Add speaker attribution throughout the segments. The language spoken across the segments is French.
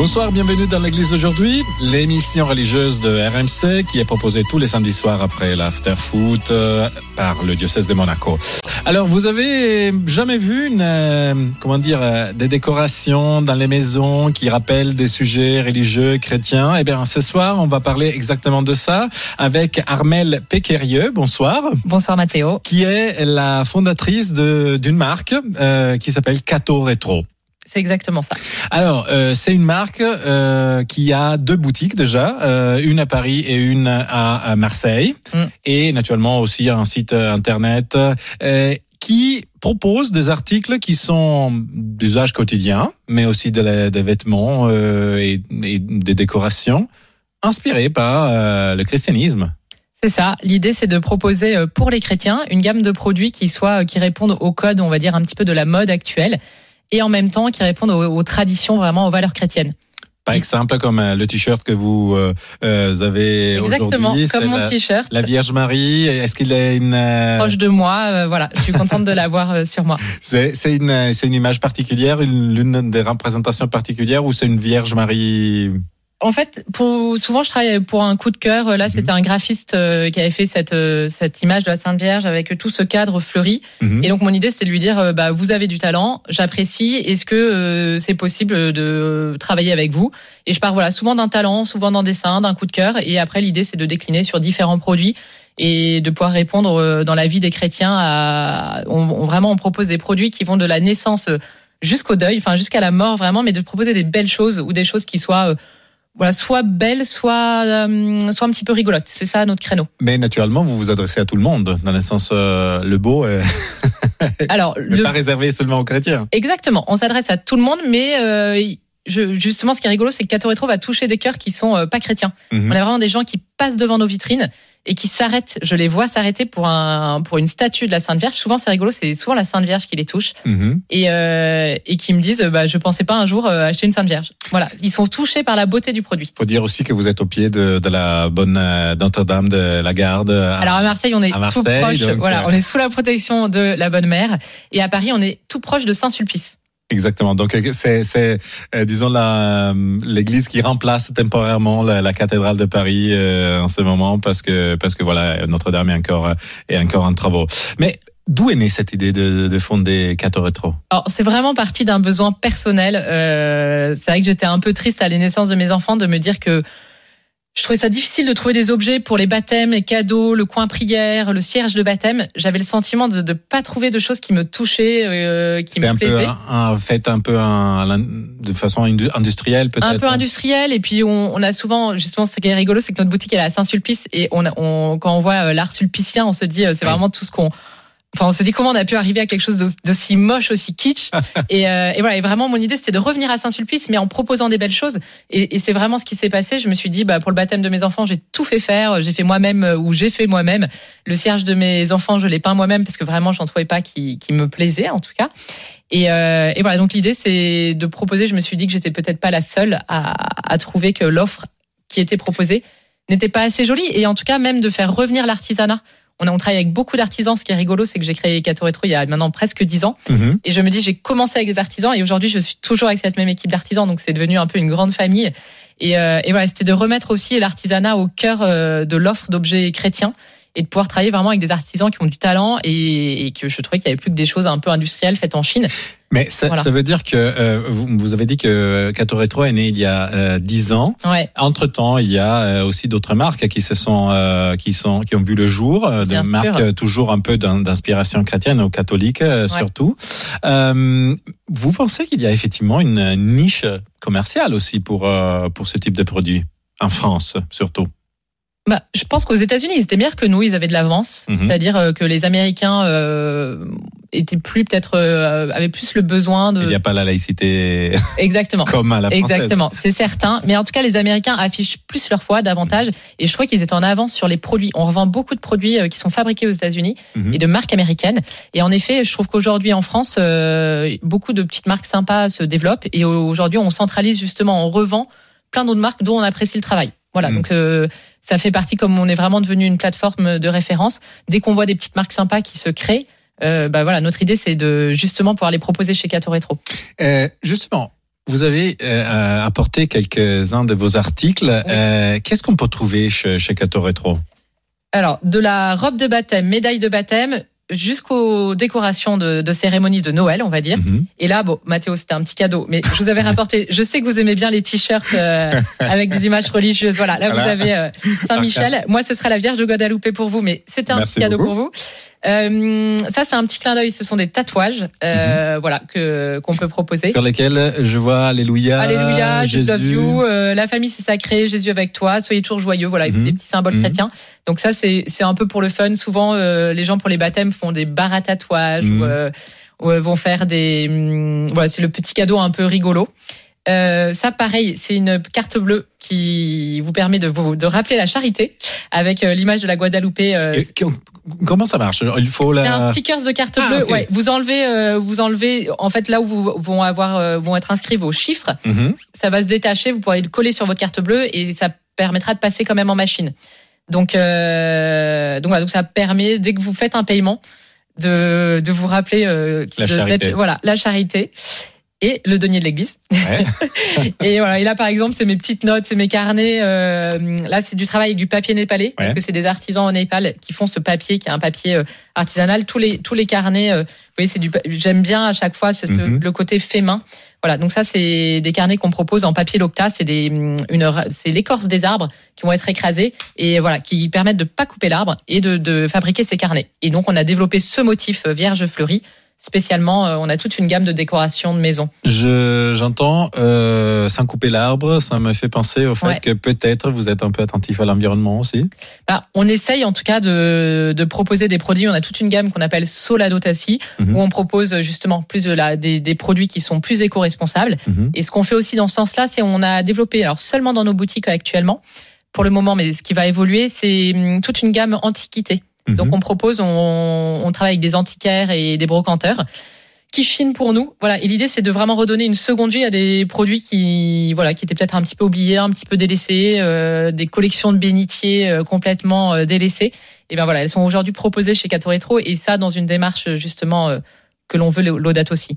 Speaker 1: Bonsoir, bienvenue dans l'église aujourd'hui, l'émission religieuse de RMC qui est proposée tous les samedis soirs après l'after foot euh, par le diocèse de Monaco. Alors, vous avez jamais vu une, euh, comment dire, euh, des décorations dans les maisons qui rappellent des sujets religieux chrétiens? Eh bien, ce soir, on va parler exactement de ça avec Armelle Péquerieux. Bonsoir.
Speaker 2: Bonsoir Mathéo.
Speaker 1: Qui est la fondatrice d'une marque euh, qui s'appelle Cato Retro.
Speaker 2: C'est exactement ça.
Speaker 1: Alors, euh, c'est une marque euh, qui a deux boutiques déjà, euh, une à Paris et une à, à Marseille, mm. et naturellement aussi un site internet qui propose des articles qui sont d'usage quotidien, mais aussi de des vêtements et, et, des décorations inspirés par le christianisme.
Speaker 2: C'est ça. L'idée, c'est de proposer pour les chrétiens une gamme de produits qui soient qui répondent au code, on va dire un petit peu de la mode actuelle et en même temps qui répondent aux, aux traditions, vraiment aux valeurs chrétiennes.
Speaker 1: Par exemple, comme euh, le t-shirt que vous euh, avez
Speaker 2: Exactement, comme mon t-shirt.
Speaker 1: La Vierge Marie, est-ce qu'il est une... Euh...
Speaker 2: Proche de moi, euh, voilà, je suis contente de l'avoir euh, sur moi.
Speaker 1: C'est une, une image particulière, l'une des représentations particulières ou c'est une Vierge Marie
Speaker 2: en fait, pour, souvent, je travaille pour un coup de cœur. Là, c'était un graphiste euh, qui avait fait cette, euh, cette image de la Sainte Vierge avec tout ce cadre fleuri. Et donc, mon idée, c'est de lui dire, euh, bah, vous avez du talent, j'apprécie. Est-ce que c'est possible de travailler avec vous? Et je pars, voilà, souvent d'un talent, souvent d'un dessin, d'un coup de cœur. Et après, l'idée, c'est de décliner sur différents produits et de pouvoir répondre dans la vie des chrétiens à. On, on, vraiment, on propose des produits qui vont de la naissance jusqu'au deuil, enfin jusqu'à la mort, vraiment, mais de proposer des belles choses ou des choses qui soient voilà, soit belle, soit, euh, soit un petit peu rigolote. C'est ça notre créneau.
Speaker 1: Mais naturellement, vous vous adressez à tout le monde, dans le sens euh, le beau. Est...
Speaker 2: Alors,
Speaker 1: le... pas réservé seulement aux chrétiens.
Speaker 2: Exactement. On s'adresse à tout le monde, mais euh, je, justement, ce qui est rigolo, c'est que Cato Retro va toucher des cœurs qui sont euh, pas chrétiens. -hmm. On a vraiment des gens qui passent devant nos vitrines et qui s'arrêtent. Je les vois s'arrêter pour un pour une statue de la Sainte Vierge. Souvent, c'est rigolo, c'est souvent la Sainte Vierge qui les touche et euh, et qui me disent, bah, je pensais pas un jour euh, acheter une Sainte Vierge. Voilà, ils sont touchés par la beauté du produit.
Speaker 1: Faut dire aussi que vous êtes au pied de, de la bonne Notre-Dame de la Garde. À,
Speaker 2: Alors à Marseille, on est Marseille, tout proche. Donc, voilà, on est sous la protection de la Bonne Mère et à Paris, on est tout proche de Saint-Sulpice.
Speaker 1: Exactement. Donc c'est, c'est euh, disons la l'église qui remplace temporairement la, la cathédrale de Paris euh, en ce moment parce que parce que voilà Notre-Dame est encore est encore en travaux. Mais D'où est née cette idée de, de fonder Cato Retro?
Speaker 2: Alors c'est vraiment parti d'un besoin personnel. Euh, c'est vrai que j'étais un peu triste à la naissance de mes enfants de me dire que je trouvais ça difficile de trouver des objets pour les baptêmes, les cadeaux, le coin prière, le cierge de baptême. J'avais le sentiment de ne pas trouver de choses qui me touchaient, euh, qui me
Speaker 1: un
Speaker 2: plaisaient.
Speaker 1: Peu un, fait un peu un, de façon industrielle peut-être.
Speaker 2: Un peu industrielle et puis on, on, a souvent justement ce qui est rigolo, c'est que notre boutique elle est à Saint-Sulpice et on, on, quand on voit l'art sulpicien, on se dit c'est oui. vraiment tout ce qu'on Enfin, on se dit comment on a pu arriver à quelque chose d'aussi moche, aussi kitsch. et, euh, et, voilà. Et vraiment, mon idée, c'était de revenir à Saint-Sulpice, mais en proposant des belles choses. Et, et c'est vraiment ce qui s'est passé. Je me suis dit, bah, pour le baptême de mes enfants, j'ai tout fait faire. J'ai fait moi-même ou j'ai fait moi-même. Le cierge de mes enfants, je l'ai peint moi-même parce que vraiment, j'en trouvais pas qui, qui me plaisait, en tout cas. Et, euh, et voilà. Donc l'idée, c'est de proposer. Je me suis dit que j'étais peut-être pas la seule à, à trouver que l'offre qui était proposée n'était pas assez jolie. Et en tout cas, même de faire revenir l'artisanat on, a, on travaille avec beaucoup d'artisans. Ce qui est rigolo, c'est que j'ai créé Cato Retro il y a maintenant presque dix ans.
Speaker 1: Mhm.
Speaker 2: Mmh. Et je me dis, j'ai commencé avec des artisans et aujourd'hui, je suis toujours avec cette même équipe d'artisans. Donc, c'est devenu un peu une grande famille. Et, euh, et voilà, c'était de remettre aussi l'artisanat au cœur euh, de l'offre d'objets chrétiens et de pouvoir travailler vraiment avec des artisans qui ont du talent et, et que je trouvais qu'il y avait plus que des choses un peu industrielles faites en Chine.
Speaker 1: Mais ça, voilà. ça veut dire que euh, vous, vous, avez dit que Cato Retro est né il y a euh, ans.
Speaker 2: Ouais.
Speaker 1: Entre temps, il y a euh, aussi d'autres marques qui se sont euh, qui sont qui ont vu le jour, des marques toujours un peu d'inspiration chrétienne ou catholique ouais. surtout. vous pensez qu'il y a effectivement une niche commerciale aussi pour pour ce type de produit en France surtout?
Speaker 2: Bah, je pense qu'aux États-Unis, ils étaient meilleurs que nous. Ils avaient de l'avance,
Speaker 1: Mhm.
Speaker 2: c'est-à-dire euh, que les Américains euh, étaient plus peut-être euh, avaient plus le besoin
Speaker 1: Il n'y
Speaker 2: de
Speaker 1: a pas la laïcité
Speaker 2: exactement.
Speaker 1: comme à la française.
Speaker 2: Exactement, c'est certain. Mais en tout cas, les Américains affichent plus leur foi davantage. Et je crois qu'ils étaient en avance sur les produits. On revend beaucoup de produits euh, qui sont fabriqués aux États-Unis
Speaker 1: Mhm.
Speaker 2: et de marques américaines. Et en effet, je trouve qu'aujourd'hui en France, euh, beaucoup de petites marques sympas se développent. Et aujourd'hui, on centralise justement, on revend plein d'autres marques dont on apprécie le travail. Voilà,
Speaker 1: Mhm.
Speaker 2: donc euh, ça fait partie, comme on est vraiment devenu une plateforme de référence, dès qu'on voit des petites marques sympas qui se créent, euh, bah voilà, notre idée c'est de justement pouvoir les proposer chez Cato Retro.
Speaker 1: Euh, justement, vous avez euh, apporté quelques-uns de vos articles. Euh, Qu'est-ce qu'on peut trouver chez, chez Cato Retro?
Speaker 2: Alors, de la robe de baptême, médaille de baptême, jusqu'aux décorations de, de cérémonie de Noël, on va dire.
Speaker 1: Mhm.
Speaker 2: Et là, bon, Mathéo, c'était un petit cadeau, mais je vous avais rapporté. Je sais que vous aimez bien les t-shirts euh, avec des images religieuses. Voilà, là
Speaker 1: Voilà.
Speaker 2: vous avez euh, Saint-Michel. Moi, ce sera la Vierge de Guadalupe pour vous, mais c'était un
Speaker 1: Merci
Speaker 2: petit cadeau
Speaker 1: beaucoup.
Speaker 2: pour vous. Euh, ça, c'est un petit clin d'œil. Ce sont des tatouages, euh, voilà, que qu'on peut proposer.
Speaker 1: Mhm. Sur lesquels je vois Alléluia.
Speaker 2: Alléluia,
Speaker 1: Jésus.
Speaker 2: you, euh, la famille c'est sacré, Jésus avec toi, soyez toujours joyeux, voilà,
Speaker 1: Mhm.
Speaker 2: des petits symboles
Speaker 1: Mhm.
Speaker 2: chrétiens. Donc ça c'est c'est un peu pour le fun. Souvent euh, les gens pour les baptêmes font des barres à tatouages
Speaker 1: Mhm.
Speaker 2: ou, euh, ou, vont faire des hum, voilà c'est le petit cadeau un peu rigolo. Euh, ça, pareil, c'est une carte bleue qui vous permet de vous de rappeler la charité avec euh, l'image de la Guadeloupe. euh,
Speaker 1: Comment ça marche? Il faut
Speaker 2: c'est un
Speaker 1: la.
Speaker 2: sticker de carte
Speaker 1: Ah,
Speaker 2: bleue. Ouais, vous enlevez, euh, vous enlevez. En fait, là où vous vont avoir, euh, vont être inscrits vos chiffres,
Speaker 1: Mhm.
Speaker 2: ça va se détacher, vous pourrez le coller sur votre carte bleue et ça permettra de passer quand même en machine. Donc, euh, donc, voilà, donc ça permet, dès que vous faites un paiement, de, de vous rappeler
Speaker 1: La
Speaker 2: de-
Speaker 1: charité.
Speaker 2: d'être- Voilà, la charité et le denier de l'église.
Speaker 1: Ouais.
Speaker 2: et voilà, et là par exemple, c'est mes petites notes, c'est mes carnets. euh, là, c'est du travail avec du papier népalais parce que c'est des artisans au Népal qui font ce papier, qui est un papier euh, artisanal. Tous les tous les carnets, euh, vous voyez, c'est du. J'aime bien à chaque fois ce-
Speaker 1: Mhm.
Speaker 2: le côté fait main. Voilà, donc ça c'est des carnets qu'on propose en papier locta, c'est des hum, une c'est l'écorce des arbres qui vont être écrasés et voilà qui permettent de pas couper l'arbre et de, de fabriquer ces carnets. Et donc on a développé ce motif vierge fleurie spécialement. euh, on a toute une gamme de décorations de maison.
Speaker 1: Je j'entends euh, sans couper l'arbre, ça me fait penser au fait
Speaker 2: Ouais.
Speaker 1: que peut-être vous êtes un peu attentif à l'environnement aussi.
Speaker 2: Bah, on essaye en tout cas de, de proposer des produits. On a toute une gamme qu'on appelle Soladotassi,
Speaker 1: Mhm.
Speaker 2: où on propose justement plus de la, des, des produits qui sont plus éco-responsables.
Speaker 1: Mhm.
Speaker 2: Et ce qu'on fait aussi dans ce sens-là, c'est on a développé, alors seulement dans nos boutiques actuellement, pour le moment, mais ce qui va évoluer, c'est hum, toute une gamme antiquité. Donc
Speaker 1: Mhm.
Speaker 2: on propose, on, on travaille avec des antiquaires et des brocanteurs qui chinent pour nous. Voilà. Et l'idée, c'est de vraiment redonner une seconde vie à des produits qui, voilà, qui étaient peut-être un petit peu oubliés, un petit peu délaissés, euh, des collections de bénitiers euh, complètement euh, délaissées. Et ben voilà, elles sont aujourd'hui proposées chez Cato Retro et ça dans une démarche justement euh, que l'on veut l'audate aussi.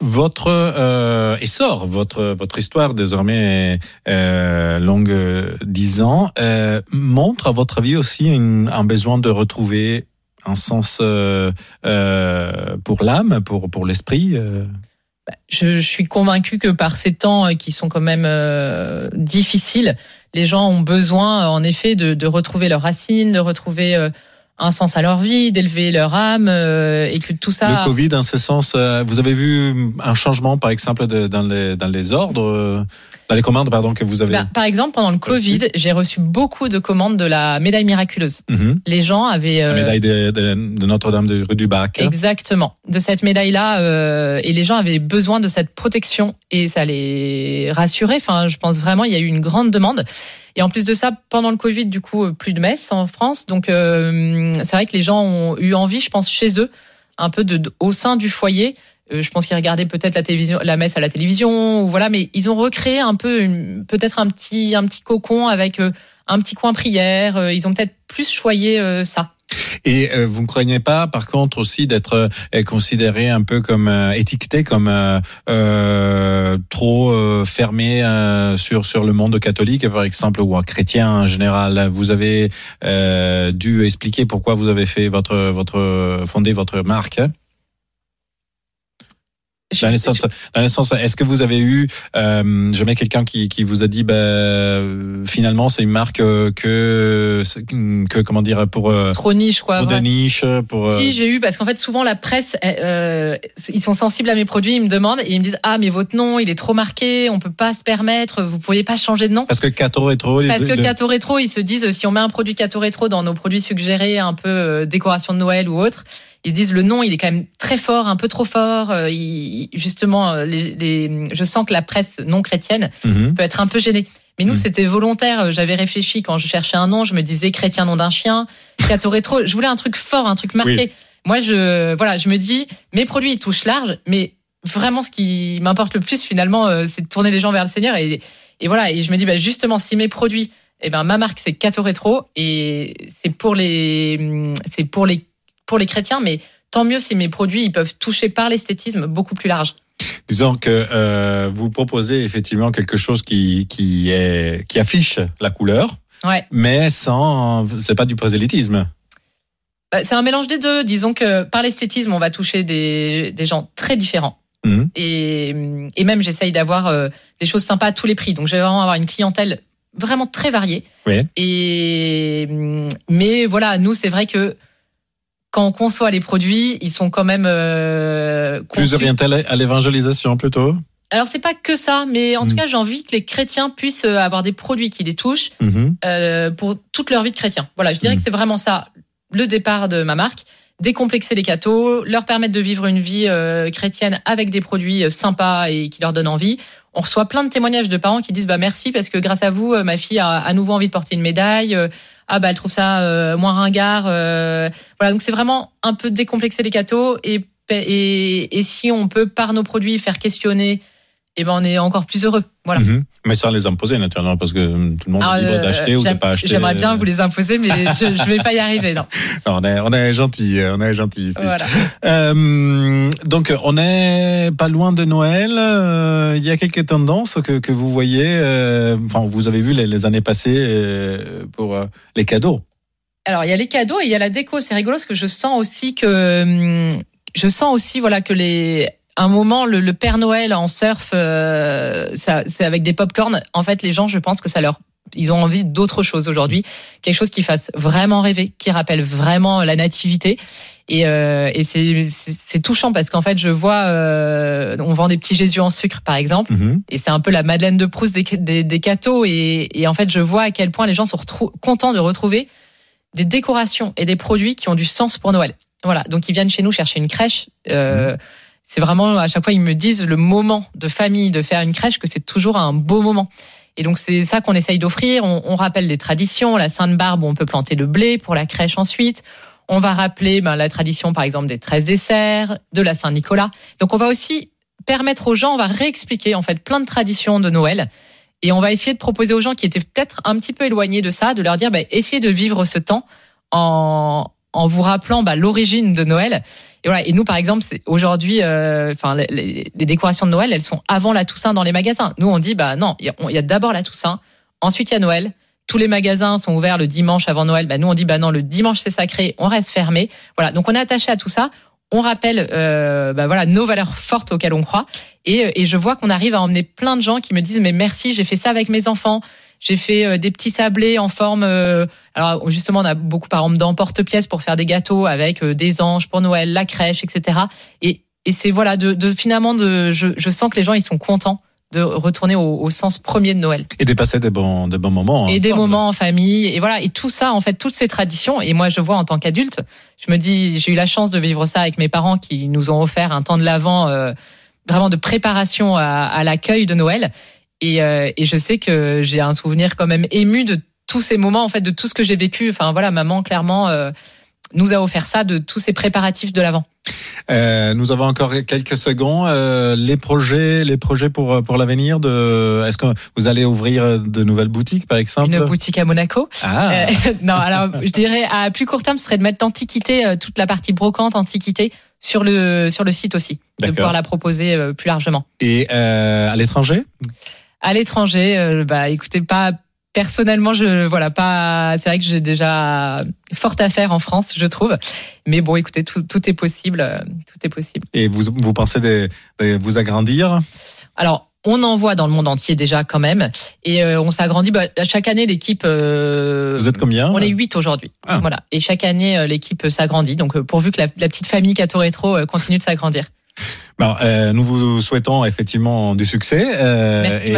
Speaker 1: Votre euh, essor, votre votre histoire désormais euh, longue euh, dix ans, euh, montre à votre avis aussi une- un besoin de retrouver un sens euh, euh, pour l'âme, pour pour l'esprit. euh?
Speaker 2: je, je suis convaincue que par ces temps euh, qui sont quand même euh, difficiles, les gens ont besoin, euh, en effet, de, de retrouver leurs racines, de retrouver euh, un sens à leur vie, d'élever leur âme, euh, et que tout ça.
Speaker 1: Le Covid, en ce sens, euh, vous avez vu un changement, par exemple, de- dans les dans les ordres, euh, dans les commandes, pardon, que vous avez.
Speaker 2: Bah, par exemple, pendant le. Covid, j'ai reçu beaucoup de commandes de la médaille miraculeuse.
Speaker 1: Mhm.
Speaker 2: Les gens avaient
Speaker 1: La médaille de, de- de Notre-Dame de rue du Bac.
Speaker 2: Exactement, de cette médaille-là, euh, et les gens avaient besoin de cette protection et ça les rassurait. Enfin, je pense vraiment il y a eu une grande demande. Et en plus de ça, pendant le Covid, du coup, euh, plus de messes en France. Donc, euh, c'est vrai que les gens ont eu envie, je pense, chez eux, un peu au sein du foyer. Euh, je pense qu'ils regardaient peut-être la la messe à la télévision, ou voilà, mais ils ont recréé un peu, peut-être un petit, un petit cocon avec un petit coin prière. Ils ont peut-être plus choyé ça.
Speaker 1: Et euh, vous ne craignez pas, par contre, aussi d'être euh, considéré un peu comme euh, étiqueté comme euh, euh, trop euh, fermé sur sur le monde catholique, par exemple, ou un chrétien en général? Vous avez dû expliquer pourquoi vous avez fait votre votre fondé votre marque. hein? Dans le sens, dans est-ce que vous avez eu, euh, jamais quelqu'un qui, qui vous a dit, bah, euh, finalement, c'est une marque euh, que, que, comment dire, pour, euh,
Speaker 2: trop niche, quoi.
Speaker 1: pour de
Speaker 2: ouais.
Speaker 1: niche, pour. euh,
Speaker 2: Si j'ai eu parce qu'en fait souvent la presse euh, ils sont sensibles à mes produits ils me demandent et ils me disent ah mais votre nom il est trop marqué on peut pas se permettre vous pourriez pas changer de nom
Speaker 1: Parce que Cato Rétro,
Speaker 2: parce que
Speaker 1: deux-
Speaker 2: Cato Rétro ils se disent si on met un produit Cato Rétro dans nos produits suggérés un peu euh, décoration de Noël ou autre ils se disent le nom il est quand même très fort un peu trop fort euh, il- justement euh, les, les- je sens que la presse non chrétienne
Speaker 1: Mhm.
Speaker 2: peut être un peu gêné. Mais nous,
Speaker 1: Mm.
Speaker 2: c'était volontaire. J'avais réfléchi quand je cherchais un nom. Je me disais chrétien nom d'un chien, Cato rétro. Je voulais un truc fort, un truc marqué. Moi, je, voilà, je me dis, mes produits, ils touchent large, mais vraiment, ce qui m'importe le plus, finalement, euh, c'est de tourner les gens vers le Seigneur. Et, et voilà. Et je me dis, bah, justement, si mes produits, eh ben, ma marque, c'est Cato rétro et c'est pour les, c'est pour les, pour les chrétiens, mais tant mieux si mes produits, ils peuvent toucher par l'esthétisme beaucoup plus large.
Speaker 1: Disons que euh, vous proposez effectivement quelque chose qui, qui, est, qui affiche la couleur,
Speaker 2: Ouais.
Speaker 1: mais sans. C'est pas du prosélytisme.
Speaker 2: Bah, C'est un mélange des deux. Disons que par l'esthétisme, on va toucher des, des gens très différents.
Speaker 1: Mhm.
Speaker 2: Et, et même, j'essaye d'avoir euh, des choses sympas à tous les prix. Donc, je vais vraiment avoir une clientèle vraiment très variée.
Speaker 1: Oui.
Speaker 2: Et, mais voilà, nous, c'est vrai que quand on conçoit les produits, ils sont quand même euh,
Speaker 1: Plus
Speaker 2: conçus-
Speaker 1: orienté à l'é- à l'évangélisation plutôt.
Speaker 2: Alors, c'est pas que ça, mais en tout cas, j'ai envie que les chrétiens puissent euh, avoir des produits qui les touchent
Speaker 1: Mhm.
Speaker 2: euh, pour toute leur vie de chrétien. Voilà, je dirais
Speaker 1: Mhm.
Speaker 2: que c'est vraiment ça le départ de ma marque. Décomplexer les cathos, leur permettre de vivre une vie euh, chrétienne avec des produits sympas et qui leur donnent envie. On reçoit plein de témoignages de parents qui disent bah merci parce que grâce à vous, euh, ma fille a à nouveau envie de porter une médaille. Euh, ah bah elle trouve ça euh, moins ringard. euh. Voilà donc c'est vraiment un peu décomplexer les cathos et, et et si on peut par nos produits faire questionner, eh ben on est encore plus heureux. Voilà.
Speaker 1: Mhm. Mais sans les imposer naturellement, parce que hum, tout le monde
Speaker 2: Alors,
Speaker 1: est libre
Speaker 2: euh,
Speaker 1: d'acheter ou de pas acheter.
Speaker 2: J'aimerais bien vous les imposer, mais je ne vais pas y arriver. Non.
Speaker 1: Non, on est, on est gentil, on est gentil ici.
Speaker 2: Voilà.
Speaker 1: Euh, donc, on est pas loin de Noël. Euh, Il y a quelques tendances que, que vous voyez. euh, enfin, vous avez vu les, les années passées euh, pour euh, les cadeaux.
Speaker 2: Alors, il y a les cadeaux et il y a la déco. C'est rigolo parce que je sens aussi que hum, je sens aussi voilà que les un moment le, le Père Noël en surf, euh, c'est avec des pop-corn. En fait, les gens, je pense que ça leur ils ont envie d'autre chose aujourd'hui, quelque chose qui fasse vraiment rêver, qui rappelle vraiment la nativité. Et, euh, et c'est touchant parce qu'en fait, je vois, euh, on vend des petits Jésus en sucre, par exemple.
Speaker 1: Mhm.
Speaker 2: Et c'est un peu la Madeleine de Proust des, des, des cathos. Et, et en fait, je vois à quel point les gens sont contents de retrouver des décorations et des produits qui ont du sens pour Noël. Voilà. Donc, ils viennent chez nous chercher une crèche. Euh, C'est vraiment, à chaque fois, ils me disent le moment de famille de faire une crèche, que c'est toujours un beau moment. Et donc, c'est ça qu'on essaye d'offrir. On, rappelle des traditions. La Sainte-Barbe, où on peut planter le blé pour la crèche ensuite. On va rappeler ben, la tradition, par exemple, des 13 desserts, de la Saint-Nicolas. Donc, on va aussi permettre aux gens, on va réexpliquer en fait plein de traditions de Noël. Et on va essayer de proposer aux gens qui étaient peut-être un petit peu éloignés de ça, de leur dire, bah, essayez de vivre ce temps en, en vous rappelant bah, l'origine de Noël. Et voilà. Et nous, par exemple, aujourd'hui, euh, enfin, les, décorations de Noël, elles sont avant la Toussaint dans les magasins. Nous, on dit, bah non, il y a, d'abord la Toussaint, ensuite il y a Noël. Tous les magasins sont ouverts le dimanche avant Noël. Bah, nous, on dit, bah non, le dimanche c'est sacré, on reste fermé. Voilà. Donc, on est attaché à tout ça. On rappelle, euh, bah voilà, nos valeurs fortes auxquelles on croit. Et je vois qu'on arrive à emmener plein de gens qui me disent, mais merci, j'ai fait ça avec mes enfants. J'ai fait euh, des petits sablés en forme. euh, alors justement, on a beaucoup par exemple d'emporte-pièces pour faire des gâteaux avec euh, des anges pour Noël, la crèche, etc. Et, et c'est voilà, de, de finalement, de, je, je sens que les gens ils sont contents de retourner au, au sens premier de Noël
Speaker 1: Et de passer des bons, des bons moments.
Speaker 2: et des moments en famille et voilà et tout ça en fait toutes ces traditions et moi je vois en tant qu'adulte je me dis j'ai eu la chance de vivre ça avec mes parents qui nous ont offert un temps de l'avant euh, vraiment de préparation à, à l'accueil de Noël et, euh, et je sais que j'ai un souvenir quand même ému de tous ces moments en fait de tout ce que j'ai vécu enfin voilà maman clairement euh, nous a offert ça de tous ces préparatifs de l'avant
Speaker 1: Euh, nous avons encore quelques secondes. Euh, les projets, les projets pour pour l'avenir. De, est-ce que vous allez ouvrir de nouvelles boutiques, par exemple?
Speaker 2: Une boutique à Monaco
Speaker 1: Ah,
Speaker 2: Euh, non, alors je dirais à plus court terme, ce serait de mettre l'antiquité, toute la partie brocante, antiquité, sur le sur le site aussi, de pouvoir la proposer plus largement.
Speaker 1: et à l'étranger?
Speaker 2: À l'étranger, euh, bah écoutez, pas personnellement, je voilà pas. C'est vrai que j'ai déjà fort à faire en France, je trouve. Mais bon, écoutez, tout, tout est possible, euh, tout est possible.
Speaker 1: Et vous, vous pensez de, de vous agrandir?
Speaker 2: Alors. On en voit dans le monde entier déjà quand même, et euh, on s'agrandit. Bah, chaque année, l'équipe. Euh,
Speaker 1: vous êtes combien?
Speaker 2: On est 8 aujourd'hui. Ah. Voilà. Et chaque année, l'équipe s'agrandit. Donc, pourvu que la, la petite famille Cato Rétro euh, continue de s'agrandir.
Speaker 1: Bon, euh, nous vous souhaitons effectivement du succès.
Speaker 2: Euh, Merci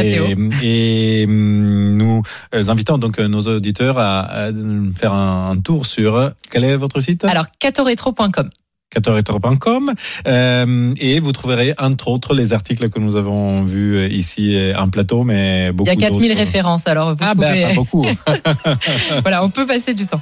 Speaker 1: et. Et nous invitons donc nos auditeurs à, à faire un tour sur quel est votre site?
Speaker 2: Alors catoretro.com.
Speaker 1: Catoretro.com euh, et vous trouverez entre autres les articles que nous avons vus ici en plateau, mais beaucoup
Speaker 2: Il y a 4000 références, alors vous
Speaker 1: ah
Speaker 2: pouvez...
Speaker 1: ben, pas beaucoup.
Speaker 2: voilà, on peut passer du temps.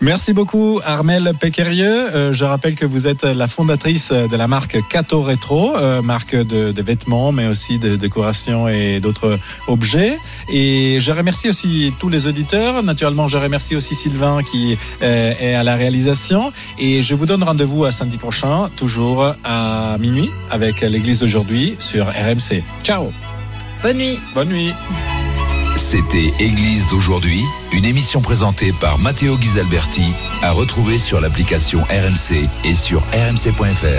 Speaker 1: Merci beaucoup Armel Péquerieux. Euh, je rappelle que vous êtes la fondatrice de la marque Cato Retro, euh, marque de, de, vêtements, mais aussi de décoration et d'autres objets. Et je remercie aussi tous les auditeurs. Naturellement, je remercie aussi Sylvain qui euh, est à la réalisation. Et je vous donne rendez-vous à samedi prochain, toujours à minuit, avec l'église d'aujourd'hui sur RMC. Ciao
Speaker 2: Bonne nuit
Speaker 1: Bonne nuit
Speaker 3: C'était Église d'aujourd'hui, une émission présentée par Matteo Ghisalberti, à retrouver sur l'application RMC et sur rmc.fr.